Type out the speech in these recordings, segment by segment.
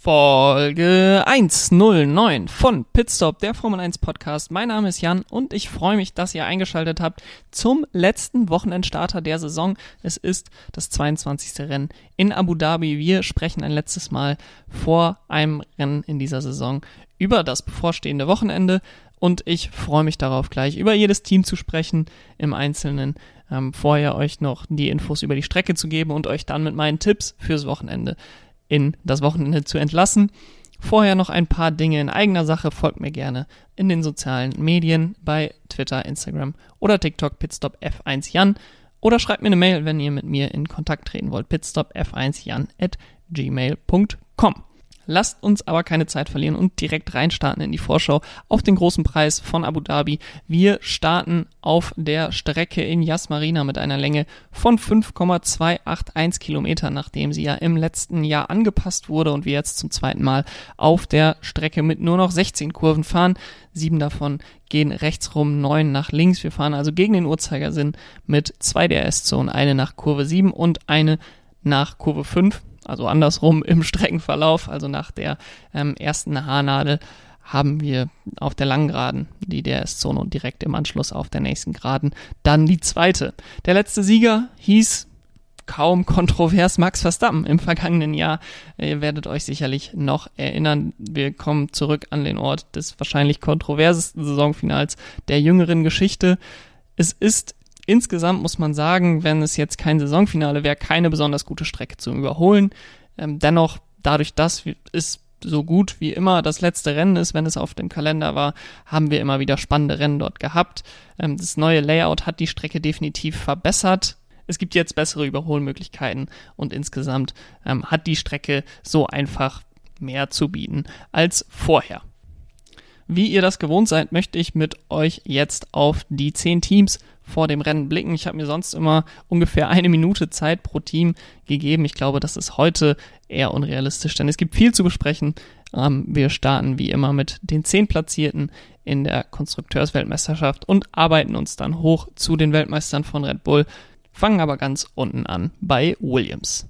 Folge 109 von Pitstop, der Formel 1 Podcast. Mein Name ist Jan und ich freue mich, dass ihr eingeschaltet habt zum letzten Wochenendstarter der Saison. Es ist das 22. Rennen in Abu Dhabi. Wir sprechen ein letztes Mal vor einem Rennen in dieser Saison über das bevorstehende Wochenende und ich freue mich darauf, gleich über jedes Team zu sprechen im Einzelnen. Ähm, vorher euch noch die Infos über die Strecke zu geben und euch dann mit meinen Tipps fürs Wochenende in das Wochenende zu entlassen. Vorher noch ein paar Dinge in eigener Sache. Folgt mir gerne in den sozialen Medien bei Twitter, Instagram oder TikTok Pitstop F1 Jan oder schreibt mir eine Mail, wenn ihr mit mir in Kontakt treten wollt. Pitstop F1 Jan at gmail.com. Lasst uns aber keine Zeit verlieren und direkt reinstarten in die Vorschau auf den großen Preis von Abu Dhabi. Wir starten auf der Strecke in Yas Marina mit einer Länge von 5,281 Kilometer, nachdem sie ja im letzten Jahr angepasst wurde und wir jetzt zum zweiten Mal auf der Strecke mit nur noch 16 Kurven fahren. Sieben davon gehen rechts rum, neun nach links. Wir fahren also gegen den Uhrzeigersinn mit zwei DRS-Zonen, eine nach Kurve 7 und eine nach Kurve 5 also andersrum im Streckenverlauf, also nach der ähm, ersten Haarnadel haben wir auf der langen Geraden die DRS-Zone und direkt im Anschluss auf der nächsten Geraden dann die zweite. Der letzte Sieger hieß kaum kontrovers Max Verstappen im vergangenen Jahr. Ihr werdet euch sicherlich noch erinnern. Wir kommen zurück an den Ort des wahrscheinlich kontroversesten Saisonfinals der jüngeren Geschichte. Es ist insgesamt muss man sagen, wenn es jetzt kein Saisonfinale wäre, keine besonders gute Strecke zum Überholen. Ähm, dennoch, dadurch, dass es so gut wie immer das letzte Rennen ist, wenn es auf dem Kalender war, haben wir immer wieder spannende Rennen dort gehabt. Ähm, das neue Layout hat die Strecke definitiv verbessert. Es gibt jetzt bessere Überholmöglichkeiten und insgesamt ähm, hat die Strecke so einfach mehr zu bieten als vorher. Wie ihr das gewohnt seid, möchte ich mit euch jetzt auf die zehn Teams vor dem Rennen blicken. Ich habe mir sonst immer ungefähr eine Minute Zeit pro Team gegeben. Ich glaube, das ist heute eher unrealistisch, denn es gibt viel zu besprechen. Ähm, wir starten wie immer mit den zehn Platzierten in der Konstrukteursweltmeisterschaft und arbeiten uns dann hoch zu den Weltmeistern von Red Bull, fangen aber ganz unten an bei Williams.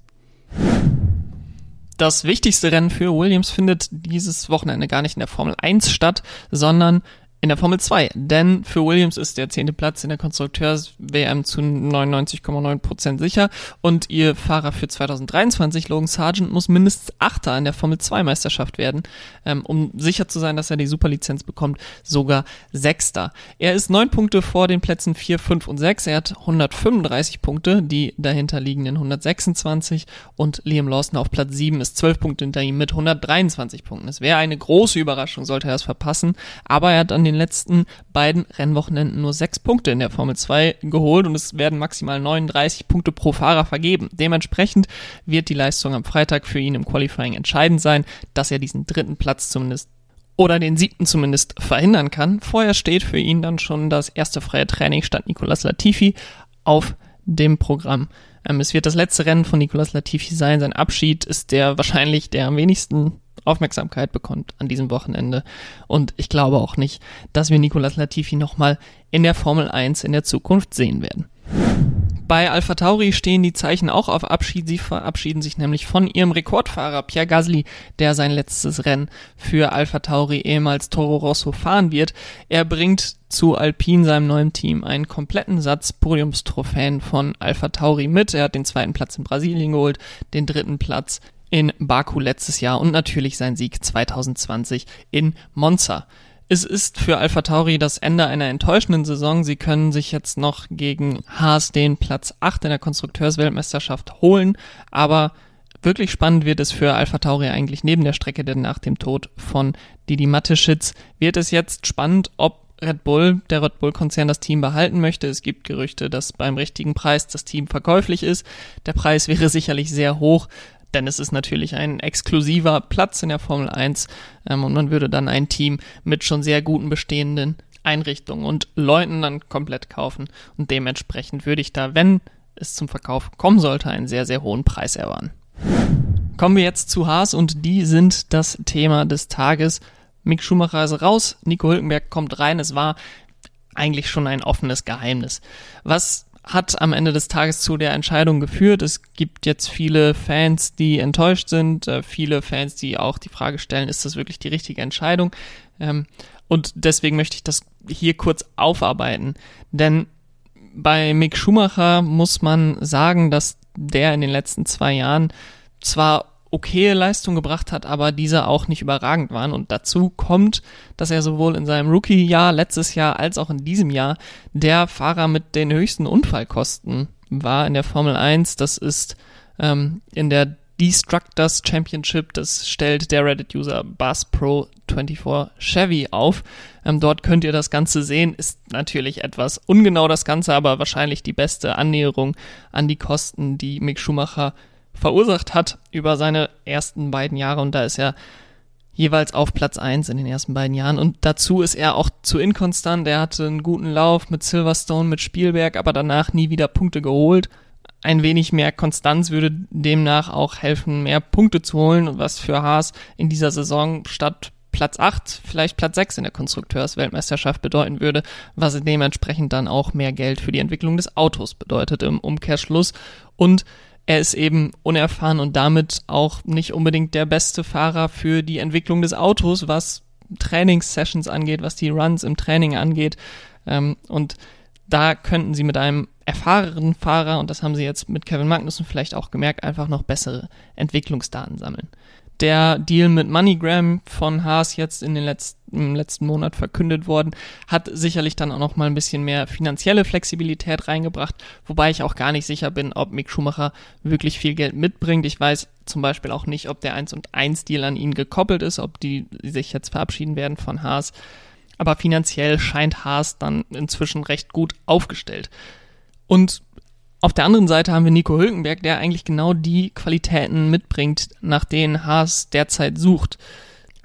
Das wichtigste Rennen für Williams findet dieses Wochenende gar nicht in der Formel 1 statt, sondern in der Formel 2, denn für Williams ist der zehnte Platz in der Konstrukteurs-WM zu 99,9% sicher. Und ihr Fahrer für 2023, Logan Sargent, muss mindestens Achter in der Formel 2 Meisterschaft werden, ähm, um sicher zu sein, dass er die Superlizenz bekommt, sogar Sechster. Er ist neun Punkte vor den Plätzen 4, 5 und 6, er hat 135 Punkte, die dahinter liegenden 126 und Liam Lawson auf Platz 7 ist 12 Punkte hinter ihm mit 123 Punkten. Es wäre eine große Überraschung, sollte er es verpassen, aber er hat an den letzten beiden Rennwochenenden nur sechs Punkte in der Formel 2 geholt und es werden maximal 39 Punkte pro Fahrer vergeben. Dementsprechend wird die Leistung am Freitag für ihn im Qualifying entscheidend sein, dass er diesen dritten Platz zumindest oder den siebten zumindest verhindern kann. Vorher steht für ihn dann schon das erste freie Training statt Nicolas Latifi auf dem Programm. Ähm, es wird das letzte Rennen von Nicolas Latifi sein. Sein Abschied ist der wahrscheinlich der am wenigsten Aufmerksamkeit bekommt an diesem Wochenende. Und ich glaube auch nicht, dass wir Nicolas Latifi nochmal in der Formel 1 in der Zukunft sehen werden. Bei Alpha Tauri stehen die Zeichen auch auf Abschied. Sie verabschieden sich nämlich von ihrem Rekordfahrer Pierre Gasly, der sein letztes Rennen für Alpha Tauri ehemals Toro Rosso fahren wird. Er bringt zu Alpine, seinem neuen Team, einen kompletten Satz Podiumstrophäen von Alpha Tauri mit. Er hat den zweiten Platz in Brasilien geholt, den dritten Platz in Baku letztes Jahr und natürlich sein Sieg 2020 in Monza. Es ist für Alpha Tauri das Ende einer enttäuschenden Saison. Sie können sich jetzt noch gegen Haas den Platz 8 in der Konstrukteursweltmeisterschaft holen, aber wirklich spannend wird es für Alpha Tauri eigentlich neben der Strecke, denn nach dem Tod von Didi Mateschitz wird es jetzt spannend, ob Red Bull, der Red Bull-Konzern das Team behalten möchte. Es gibt Gerüchte, dass beim richtigen Preis das Team verkäuflich ist. Der Preis wäre sicherlich sehr hoch, denn es ist natürlich ein exklusiver Platz in der Formel 1 ähm, und man würde dann ein Team mit schon sehr guten bestehenden Einrichtungen und Leuten dann komplett kaufen und dementsprechend würde ich da, wenn es zum Verkauf kommen sollte, einen sehr, sehr hohen Preis erwarten. Kommen wir jetzt zu Haas und die sind das Thema des Tages. Mick Schumacher ist raus, Nico Hülkenberg kommt rein. Es war eigentlich schon ein offenes Geheimnis. Was hat am Ende des Tages zu der Entscheidung geführt. Es gibt jetzt viele Fans, die enttäuscht sind, äh, viele Fans, die auch die Frage stellen, ist das wirklich die richtige Entscheidung? Ähm, und deswegen möchte ich das hier kurz aufarbeiten. Denn bei Mick Schumacher muss man sagen, dass der in den letzten zwei Jahren zwar okaye Leistung gebracht hat, aber diese auch nicht überragend waren. Und dazu kommt, dass er sowohl in seinem Rookie-Jahr letztes Jahr als auch in diesem Jahr der Fahrer mit den höchsten Unfallkosten war in der Formel 1. Das ist ähm, in der Destructors Championship, das stellt der Reddit-User Buzz Pro 24 Chevy auf. Ähm, dort könnt ihr das Ganze sehen. Ist natürlich etwas ungenau das Ganze, aber wahrscheinlich die beste Annäherung an die Kosten, die Mick Schumacher verursacht hat über seine ersten beiden Jahre und da ist er jeweils auf Platz eins in den ersten beiden Jahren und dazu ist er auch zu inkonstant. Er hatte einen guten Lauf mit Silverstone, mit Spielberg, aber danach nie wieder Punkte geholt. Ein wenig mehr Konstanz würde demnach auch helfen, mehr Punkte zu holen, was für Haas in dieser Saison statt Platz 8, vielleicht Platz 6 in der Konstrukteursweltmeisterschaft bedeuten würde, was dementsprechend dann auch mehr Geld für die Entwicklung des Autos bedeutet im Umkehrschluss. Und er ist eben unerfahren und damit auch nicht unbedingt der beste Fahrer für die Entwicklung des Autos, was Trainingssessions angeht, was die Runs im Training angeht. Ähm, und da könnten sie mit einem erfahrenen Fahrer, und das haben sie jetzt mit Kevin Magnussen vielleicht auch gemerkt, einfach noch bessere Entwicklungsdaten sammeln der Deal mit MoneyGram von Haas jetzt in den letzten, im letzten Monat verkündet worden, hat sicherlich dann auch noch mal ein bisschen mehr finanzielle Flexibilität reingebracht, wobei ich auch gar nicht sicher bin, ob Mick Schumacher wirklich viel Geld mitbringt. Ich weiß zum Beispiel auch nicht, ob der 1 und 1 Deal an ihn gekoppelt ist, ob die sich jetzt verabschieden werden von Haas. Aber finanziell scheint Haas dann inzwischen recht gut aufgestellt. Und auf der anderen Seite haben wir Nico Hülkenberg, der eigentlich genau die Qualitäten mitbringt, nach denen Haas derzeit sucht.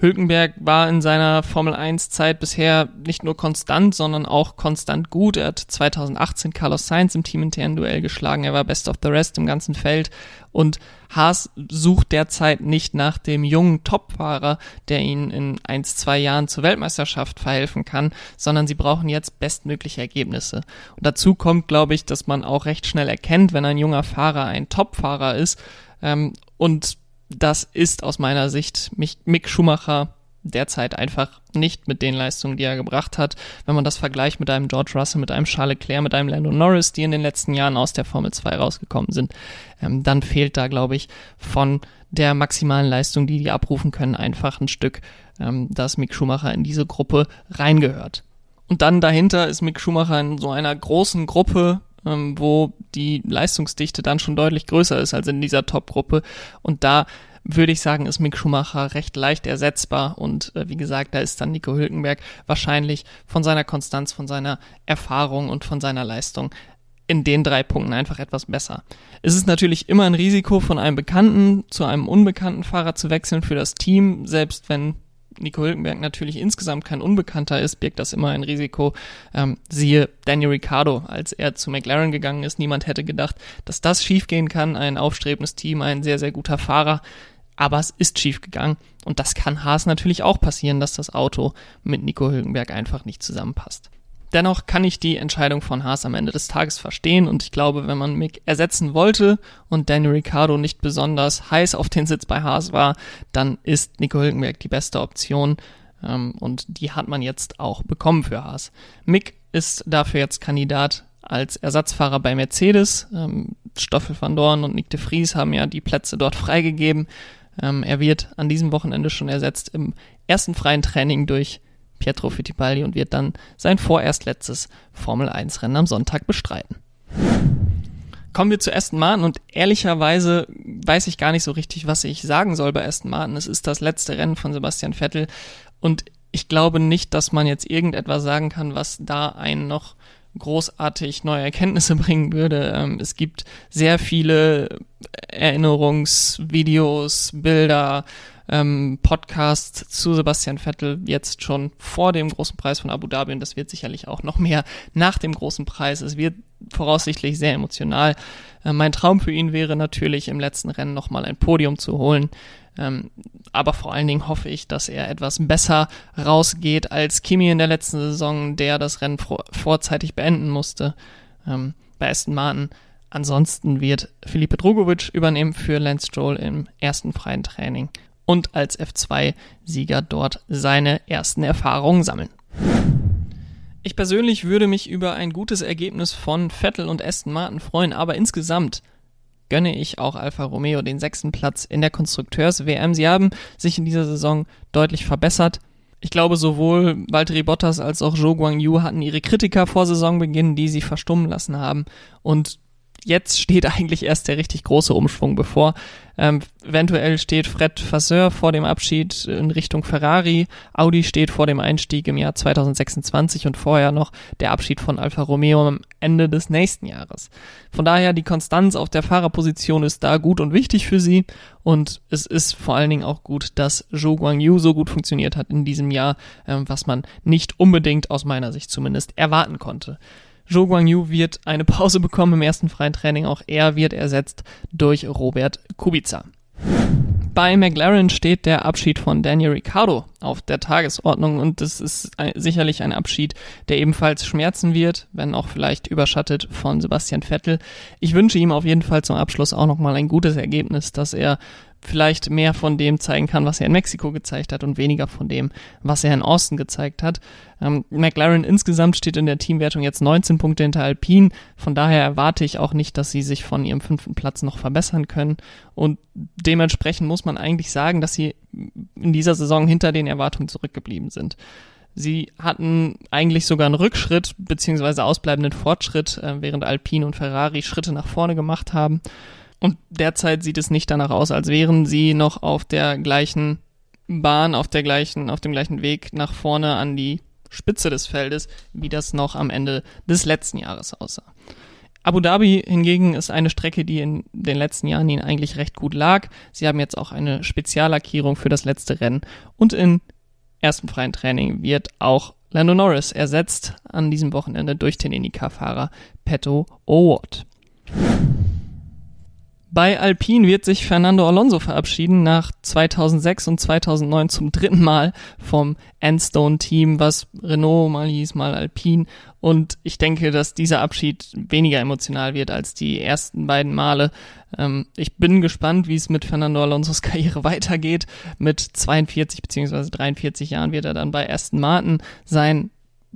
Hülkenberg war in seiner Formel 1 Zeit bisher nicht nur konstant, sondern auch konstant gut. Er hat 2018 Carlos Sainz im teaminternen Duell geschlagen. Er war Best of the Rest im ganzen Feld. Und Haas sucht derzeit nicht nach dem jungen Topfahrer, der ihnen in eins, zwei Jahren zur Weltmeisterschaft verhelfen kann, sondern sie brauchen jetzt bestmögliche Ergebnisse. Und dazu kommt, glaube ich, dass man auch recht schnell erkennt, wenn ein junger Fahrer ein Topfahrer ist ähm, und das ist aus meiner Sicht Mick Schumacher derzeit einfach nicht mit den Leistungen, die er gebracht hat. Wenn man das vergleicht mit einem George Russell, mit einem Charles Leclerc, mit einem Lando Norris, die in den letzten Jahren aus der Formel 2 rausgekommen sind, ähm, dann fehlt da, glaube ich, von der maximalen Leistung, die die abrufen können, einfach ein Stück, ähm, dass Mick Schumacher in diese Gruppe reingehört. Und dann dahinter ist Mick Schumacher in so einer großen Gruppe ähm, wo die Leistungsdichte dann schon deutlich größer ist als in dieser Top-Gruppe. Und da würde ich sagen, ist Mick Schumacher recht leicht ersetzbar. Und äh, wie gesagt, da ist dann Nico Hülkenberg wahrscheinlich von seiner Konstanz, von seiner Erfahrung und von seiner Leistung in den drei Punkten einfach etwas besser. Es ist natürlich immer ein Risiko, von einem bekannten zu einem unbekannten Fahrer zu wechseln für das Team, selbst wenn Nico Hülkenberg natürlich insgesamt kein Unbekannter ist, birgt das immer ein Risiko. Ähm, siehe Daniel Ricciardo, als er zu McLaren gegangen ist. Niemand hätte gedacht, dass das schiefgehen kann. Ein aufstrebendes Team, ein sehr, sehr guter Fahrer. Aber es ist schief gegangen. Und das kann Haas natürlich auch passieren, dass das Auto mit Nico Hülkenberg einfach nicht zusammenpasst. Dennoch kann ich die Entscheidung von Haas am Ende des Tages verstehen und ich glaube, wenn man Mick ersetzen wollte und Daniel Ricciardo nicht besonders heiß auf den Sitz bei Haas war, dann ist Nico Hülkenberg die beste Option ähm, und die hat man jetzt auch bekommen für Haas. Mick ist dafür jetzt Kandidat als Ersatzfahrer bei Mercedes. Ähm, Stoffel van Dorn und Nick de Vries haben ja die Plätze dort freigegeben. Ähm, er wird an diesem Wochenende schon ersetzt im ersten freien Training durch Pietro Fittipaldi und wird dann sein vorerst letztes Formel 1 Rennen am Sonntag bestreiten. Kommen wir zu Aston Martin und ehrlicherweise weiß ich gar nicht so richtig, was ich sagen soll bei Aston Martin. Es ist das letzte Rennen von Sebastian Vettel und ich glaube nicht, dass man jetzt irgendetwas sagen kann, was da einen noch großartig neue Erkenntnisse bringen würde. Ähm, es gibt sehr viele Erinnerungsvideos, Bilder, ähm, Podcast zu Sebastian Vettel jetzt schon vor dem großen Preis von Abu Dhabi und das wird sicherlich auch noch mehr nach dem großen Preis. Es wird voraussichtlich sehr emotional. Äh, mein Traum für ihn wäre natürlich im letzten Rennen nochmal ein Podium zu holen. Ähm, aber vor allen Dingen hoffe ich, dass er etwas besser rausgeht als Kimi in der letzten Saison, der das Rennen vor vorzeitig beenden musste. Ähm, bei Aston Martin. Ansonsten wird Felipe Drogovic übernehmen für Lance Stroll im ersten freien Training und als F2-Sieger dort seine ersten Erfahrungen sammeln. Ich persönlich würde mich über ein gutes Ergebnis von Vettel und Aston Martin freuen, aber insgesamt gönne ich auch Alfa Romeo den sechsten Platz in der Konstrukteurs-WM. Sie haben sich in dieser Saison deutlich verbessert. Ich glaube, sowohl Valtteri Bottas als auch Zhou Guangyu hatten ihre Kritiker vor Saisonbeginn, die sie verstummen lassen haben. Und jetzt steht eigentlich erst der richtig große Umschwung bevor. Ähm, eventuell steht Fred Vasseur vor dem Abschied in Richtung Ferrari. Audi steht vor dem Einstieg im Jahr 2026 und vorher noch der Abschied von Alfa Romeo am Ende des nächsten Jahres. Von daher die Konstanz auf der Fahrerposition ist da gut und wichtig für sie und es ist vor allen Dingen auch gut, dass Zhou Guangyu so gut funktioniert hat in diesem Jahr, ähm, was man nicht unbedingt aus meiner Sicht zumindest erwarten konnte. Zhou Guangyu wird eine Pause bekommen im ersten freien Training. Auch er wird ersetzt durch Robert Kubica. Bei McLaren steht der Abschied von Daniel Ricciardo auf der Tagesordnung und das ist sicherlich ein Abschied, der ebenfalls schmerzen wird, wenn auch vielleicht überschattet von Sebastian Vettel. Ich wünsche ihm auf jeden Fall zum Abschluss auch nochmal ein gutes Ergebnis, dass er vielleicht mehr von dem zeigen kann, was er in Mexiko gezeigt hat und weniger von dem, was er in Austin gezeigt hat. Ähm, McLaren insgesamt steht in der Teamwertung jetzt 19 Punkte hinter Alpine. Von daher erwarte ich auch nicht, dass sie sich von ihrem fünften Platz noch verbessern können. Und dementsprechend muss man eigentlich sagen, dass sie in dieser Saison hinter den Erwartungen zurückgeblieben sind. Sie hatten eigentlich sogar einen Rückschritt beziehungsweise ausbleibenden Fortschritt, äh, während Alpine und Ferrari Schritte nach vorne gemacht haben. Und derzeit sieht es nicht danach aus, als wären sie noch auf der gleichen Bahn, auf der gleichen, auf dem gleichen Weg nach vorne an die Spitze des Feldes, wie das noch am Ende des letzten Jahres aussah. Abu Dhabi hingegen ist eine Strecke, die in den letzten Jahren ihnen eigentlich recht gut lag. Sie haben jetzt auch eine Speziallackierung für das letzte Rennen und im ersten freien Training wird auch Lando Norris ersetzt an diesem Wochenende durch den IndyCar-Fahrer Petto O'Ward. Bei Alpine wird sich Fernando Alonso verabschieden nach 2006 und 2009 zum dritten Mal vom Endstone-Team, was Renault mal hieß, mal Alpine. Und ich denke, dass dieser Abschied weniger emotional wird als die ersten beiden Male. Ähm, ich bin gespannt, wie es mit Fernando Alonsos Karriere weitergeht. Mit 42 bzw. 43 Jahren wird er dann bei Aston Martin sein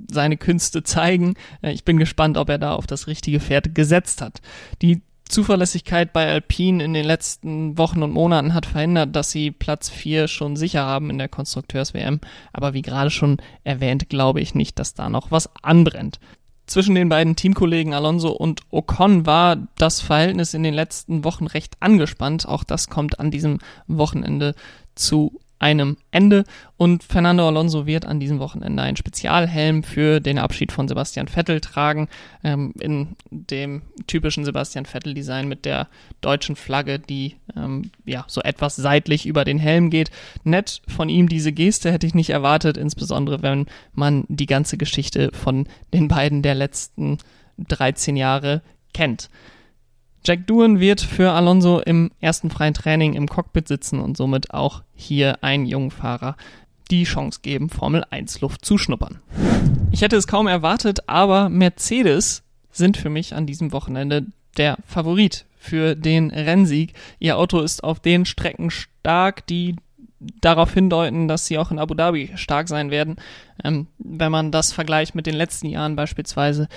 seine Künste zeigen. Äh, ich bin gespannt, ob er da auf das richtige Pferd gesetzt hat. Die Zuverlässigkeit bei Alpine in den letzten Wochen und Monaten hat verhindert, dass sie Platz 4 schon sicher haben in der Konstrukteurs-WM. Aber wie gerade schon erwähnt, glaube ich nicht, dass da noch was anbrennt. Zwischen den beiden Teamkollegen Alonso und Ocon war das Verhältnis in den letzten Wochen recht angespannt. Auch das kommt an diesem Wochenende zu einem Ende und Fernando Alonso wird an diesem Wochenende einen Spezialhelm für den Abschied von Sebastian Vettel tragen, ähm, in dem typischen Sebastian Vettel-Design mit der deutschen Flagge, die ähm, ja so etwas seitlich über den Helm geht. Nett von ihm diese Geste hätte ich nicht erwartet, insbesondere wenn man die ganze Geschichte von den beiden der letzten 13 Jahre kennt. Jack Doohan wird für Alonso im ersten freien Training im Cockpit sitzen und somit auch hier einen jungen Fahrer die Chance geben, Formel 1 Luft zu schnuppern. Ich hätte es kaum erwartet, aber Mercedes sind für mich an diesem Wochenende der Favorit für den Rennsieg. Ihr Auto ist auf den Strecken stark, die darauf hindeuten, dass sie auch in Abu Dhabi stark sein werden. Ähm, wenn man das vergleicht mit den letzten Jahren beispielsweise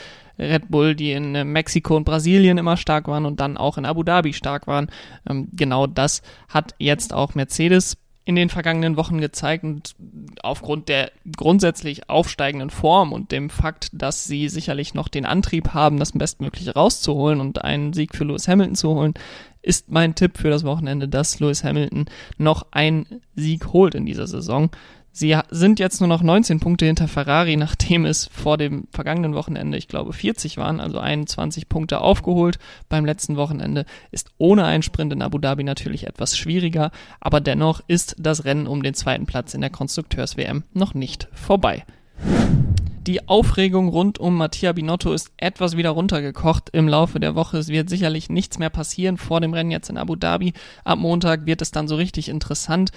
Red Bull, die in äh, Mexiko und Brasilien immer stark waren und dann auch in Abu Dhabi stark waren. Ähm, genau das hat jetzt auch Mercedes in den vergangenen Wochen gezeigt und aufgrund der grundsätzlich aufsteigenden Form und dem Fakt, dass sie sicherlich noch den Antrieb haben, das Bestmögliche rauszuholen und einen Sieg für Lewis Hamilton zu holen, ist mein Tipp für das Wochenende, dass Lewis Hamilton noch einen Sieg holt in dieser Saison. Sie sind jetzt nur noch 19 Punkte hinter Ferrari, nachdem es vor dem vergangenen Wochenende, ich glaube, 40 waren, also 21 Punkte aufgeholt. Beim letzten Wochenende ist ohne einen Sprint in Abu Dhabi natürlich etwas schwieriger, aber dennoch ist das Rennen um den zweiten Platz in der Konstrukteurs-WM noch nicht vorbei. Die Aufregung rund um Mattia Binotto ist etwas wieder runtergekocht im Laufe der Woche. Es wird sicherlich nichts mehr passieren vor dem Rennen jetzt in Abu Dhabi. Ab Montag wird es dann so richtig interessant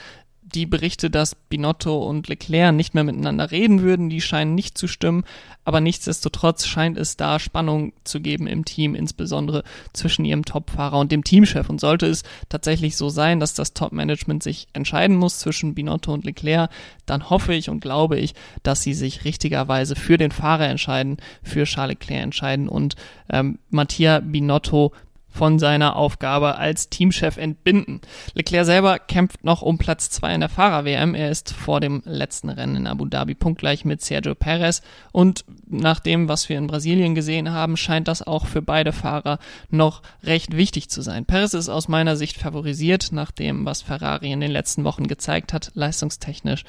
die Berichte, dass Binotto und Leclerc nicht mehr miteinander reden würden, die scheinen nicht zu stimmen, aber nichtsdestotrotz scheint es da Spannung zu geben im Team, insbesondere zwischen ihrem Topfahrer und dem Teamchef. Und sollte es tatsächlich so sein, dass das Top-Management sich entscheiden muss zwischen Binotto und Leclerc, dann hoffe ich und glaube ich, dass sie sich richtigerweise für den Fahrer entscheiden, für Charles Leclerc entscheiden und ähm, Mattia Binotto von seiner Aufgabe als Teamchef entbinden. Leclerc selber kämpft noch um Platz zwei in der Fahrer-WM. Er ist vor dem letzten Rennen in Abu Dhabi punktgleich mit Sergio Perez und nach dem, was wir in Brasilien gesehen haben, scheint das auch für beide Fahrer noch recht wichtig zu sein. Perez ist aus meiner Sicht favorisiert nach dem, was Ferrari in den letzten Wochen gezeigt hat, leistungstechnisch.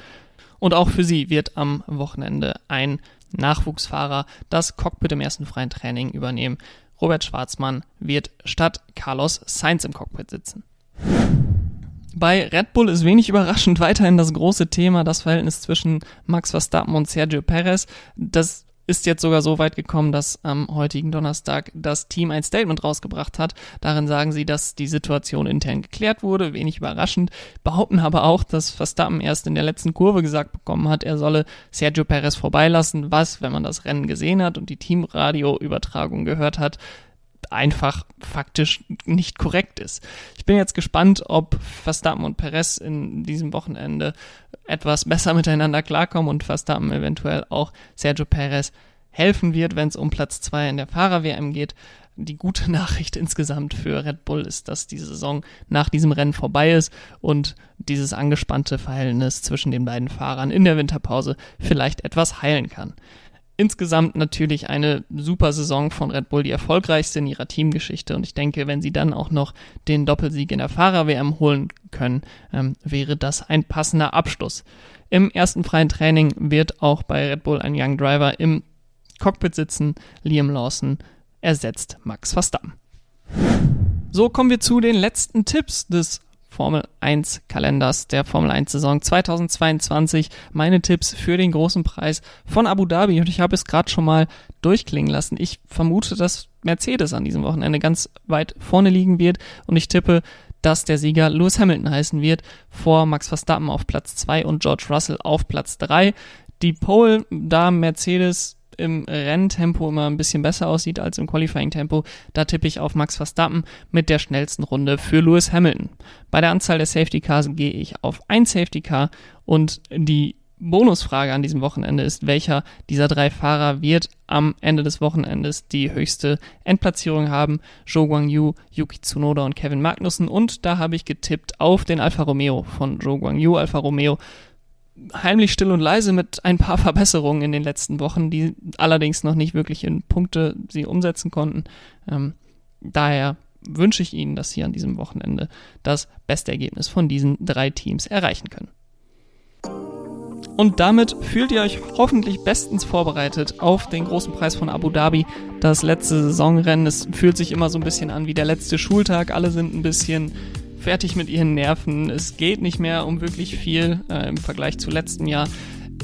Und auch für sie wird am Wochenende ein Nachwuchsfahrer das Cockpit im ersten freien Training übernehmen. Robert Schwarzmann wird statt Carlos Sainz im Cockpit sitzen. Bei Red Bull ist wenig überraschend weiterhin das große Thema das Verhältnis zwischen Max Verstappen und Sergio Perez. Das ist jetzt sogar so weit gekommen, dass am heutigen Donnerstag das Team ein Statement rausgebracht hat. Darin sagen sie, dass die Situation intern geklärt wurde, wenig überraschend, behaupten aber auch, dass Verstappen erst in der letzten Kurve gesagt bekommen hat, er solle Sergio Perez vorbeilassen, was, wenn man das Rennen gesehen hat und die Teamradio-Übertragung gehört hat, einfach faktisch nicht korrekt ist. Ich bin jetzt gespannt, ob Verstappen und Perez in diesem Wochenende etwas besser miteinander klarkommen und Verstappen eventuell auch Sergio Perez helfen wird, wenn es um Platz zwei in der Fahrer-WM geht. Die gute Nachricht insgesamt für Red Bull ist, dass die Saison nach diesem Rennen vorbei ist und dieses angespannte Verhältnis zwischen den beiden Fahrern in der Winterpause vielleicht etwas heilen kann. Insgesamt natürlich eine super Saison von Red Bull, die erfolgreichste in ihrer Teamgeschichte. Und ich denke, wenn sie dann auch noch den Doppelsieg in der Fahrer-WM holen können, ähm, wäre das ein passender Abschluss. Im ersten freien Training wird auch bei Red Bull ein Young Driver im Cockpit sitzen. Liam Lawson ersetzt Max Verstappen. So kommen wir zu den letzten Tipps des Formel 1 Kalenders der Formel 1 Saison 2022. Meine Tipps für den großen Preis von Abu Dhabi und ich habe es gerade schon mal durchklingen lassen. Ich vermute, dass Mercedes an diesem Wochenende ganz weit vorne liegen wird und ich tippe, dass der Sieger Lewis Hamilton heißen wird, vor Max Verstappen auf Platz 2 und George Russell auf Platz 3. Die Pole, da Mercedes im Renntempo immer ein bisschen besser aussieht als im Qualifying-Tempo, da tippe ich auf Max Verstappen mit der schnellsten Runde für Lewis Hamilton. Bei der Anzahl der Safety Cars gehe ich auf ein Safety Car und die Bonusfrage an diesem Wochenende ist, welcher dieser drei Fahrer wird am Ende des Wochenendes die höchste Endplatzierung haben? Zhou Guangyu, Yuki Tsunoda und Kevin Magnussen. Und da habe ich getippt auf den Alfa Romeo von Zhou Guangyu. Alfa Romeo heimlich still und leise mit ein paar Verbesserungen in den letzten Wochen, die allerdings noch nicht wirklich in Punkte sie umsetzen konnten. Ähm, daher wünsche ich Ihnen, dass Sie an diesem Wochenende das beste Ergebnis von diesen drei Teams erreichen können. Und damit fühlt ihr euch hoffentlich bestens vorbereitet auf den großen Preis von Abu Dhabi, das letzte Saisonrennen. Es fühlt sich immer so ein bisschen an wie der letzte Schultag. Alle sind ein bisschen fertig mit ihren Nerven. Es geht nicht mehr um wirklich viel äh, im Vergleich zu letztem Jahr.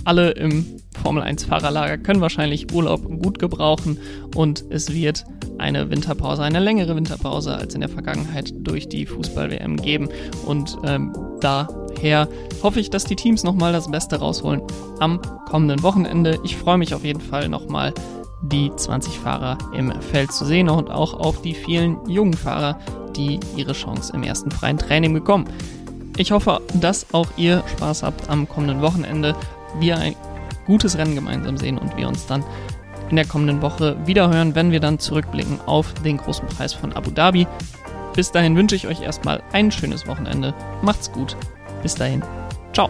Alle im Formel 1 Fahrerlager können wahrscheinlich Urlaub gut gebrauchen und es wird eine Winterpause, eine längere Winterpause als in der Vergangenheit durch die Fußball-WM geben. Und ähm, daher hoffe ich, dass die Teams nochmal das Beste rausholen am kommenden Wochenende. Ich freue mich auf jeden Fall nochmal die 20 Fahrer im Feld zu sehen und auch auf die vielen jungen Fahrer, die ihre Chance im ersten freien Training bekommen. Ich hoffe, dass auch ihr Spaß habt am kommenden Wochenende. Wir ein gutes Rennen gemeinsam sehen und wir uns dann in der kommenden Woche wiederhören, wenn wir dann zurückblicken auf den großen Preis von Abu Dhabi. Bis dahin wünsche ich euch erstmal ein schönes Wochenende. Macht's gut. Bis dahin. Ciao.